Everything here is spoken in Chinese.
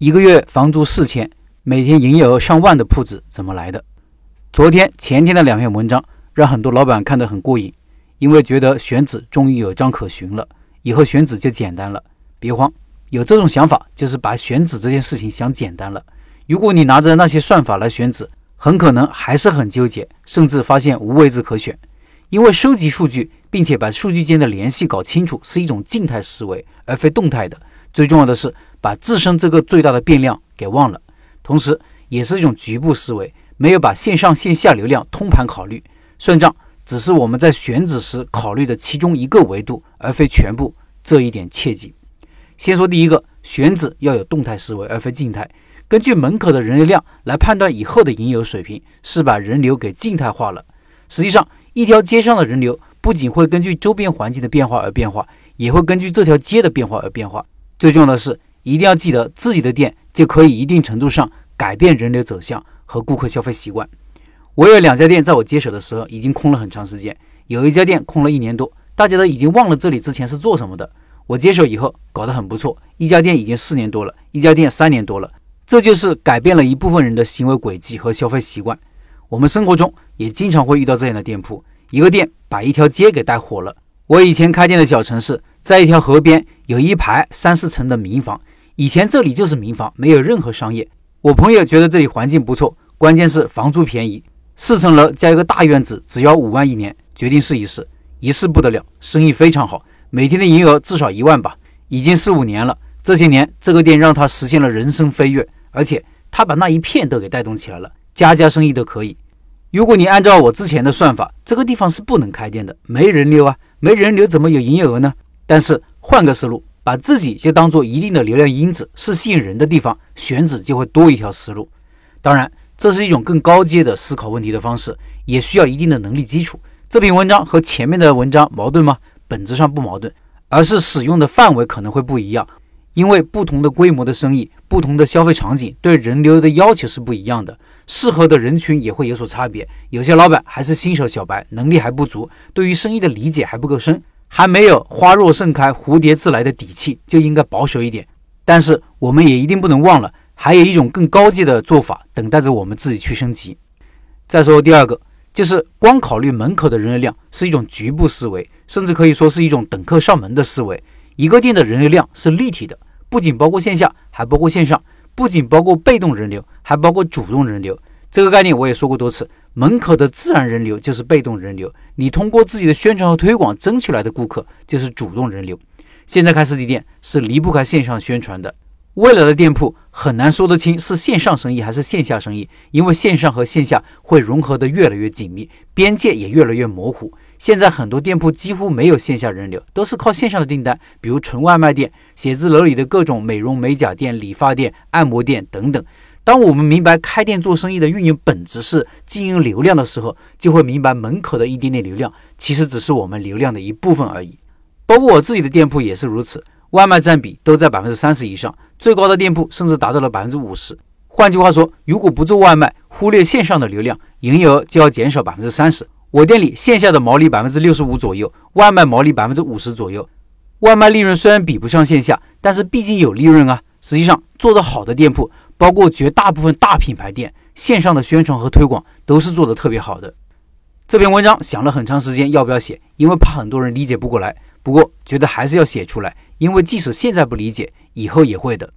一个月房租四千，每天营业额上万的铺子怎么来的？昨天、前天的两篇文章让很多老板看得很过瘾，因为觉得选址终于有章可循了，以后选址就简单了。别慌，有这种想法就是把选址这件事情想简单了。如果你拿着那些算法来选址，很可能还是很纠结，甚至发现无位置可选。因为收集数据，并且把数据间的联系搞清楚，是一种静态思维，而非动态的。最重要的是。把自身这个最大的变量给忘了，同时也是一种局部思维，没有把线上线下流量通盘考虑。算账只是我们在选址时考虑的其中一个维度，而非全部。这一点切记。先说第一个，选址要有动态思维，而非静态。根据门口的人流量来判断以后的营业水平，是把人流给静态化了。实际上，一条街上的人流不仅会根据周边环境的变化而变化，也会根据这条街的变化而变化。最重要的是。一定要记得，自己的店就可以一定程度上改变人流走向和顾客消费习惯。我有两家店，在我接手的时候已经空了很长时间，有一家店空了一年多，大家都已经忘了这里之前是做什么的。我接手以后搞得很不错，一家店已经四年多了，一家店三年多了。这就是改变了一部分人的行为轨迹和消费习惯。我们生活中也经常会遇到这样的店铺，一个店把一条街给带火了。我以前开店的小城市，在一条河边有一排三四层的民房。以前这里就是民房，没有任何商业。我朋友觉得这里环境不错，关键是房租便宜，四层楼加一个大院子，只要五万一年，决定试一试。一试不得了，生意非常好，每天的营业额至少一万吧。已经四五年了，这些年这个店让他实现了人生飞跃，而且他把那一片都给带动起来了，家家生意都可以。如果你按照我之前的算法，这个地方是不能开店的，没人流啊，没人流怎么有营业额呢？但是换个思路。把自己就当做一定的流量因子，是吸引人的地方，选址就会多一条思路。当然，这是一种更高阶的思考问题的方式，也需要一定的能力基础。这篇文章和前面的文章矛盾吗？本质上不矛盾，而是使用的范围可能会不一样。因为不同的规模的生意，不同的消费场景，对人流的要求是不一样的，适合的人群也会有所差别。有些老板还是新手小白，能力还不足，对于生意的理解还不够深。还没有花若盛开，蝴蝶自来的底气，就应该保守一点。但是我们也一定不能忘了，还有一种更高级的做法等待着我们自己去升级。再说第二个，就是光考虑门口的人流量是一种局部思维，甚至可以说是一种等客上门的思维。一个店的人流量是立体的，不仅包括线下，还包括线上；不仅包括被动人流，还包括主动人流。这个概念我也说过多次。门口的自然人流就是被动人流，你通过自己的宣传和推广争取来的顾客就是主动人流。现在开实体店是离不开线上宣传的，未来的店铺很难说得清是线上生意还是线下生意，因为线上和线下会融合得越来越紧密，边界也越来越模糊。现在很多店铺几乎没有线下人流，都是靠线上的订单，比如纯外卖店、写字楼里的各种美容美甲店、理发店、按摩店等等。当我们明白开店做生意的运营本质是经营流量的时候，就会明白门口的一点点流量其实只是我们流量的一部分而已。包括我自己的店铺也是如此，外卖占比都在百分之三十以上，最高的店铺甚至达到了百分之五十。换句话说，如果不做外卖，忽略线上的流量，营业额就要减少百分之三十。我店里线下的毛利百分之六十五左右，外卖毛利百分之五十左右。外卖利润虽然比不上线下，但是毕竟有利润啊。实际上，做得好的店铺。包括绝大部分大品牌店线上的宣传和推广都是做的特别好的。这篇文章想了很长时间要不要写，因为怕很多人理解不过来。不过觉得还是要写出来，因为即使现在不理解，以后也会的。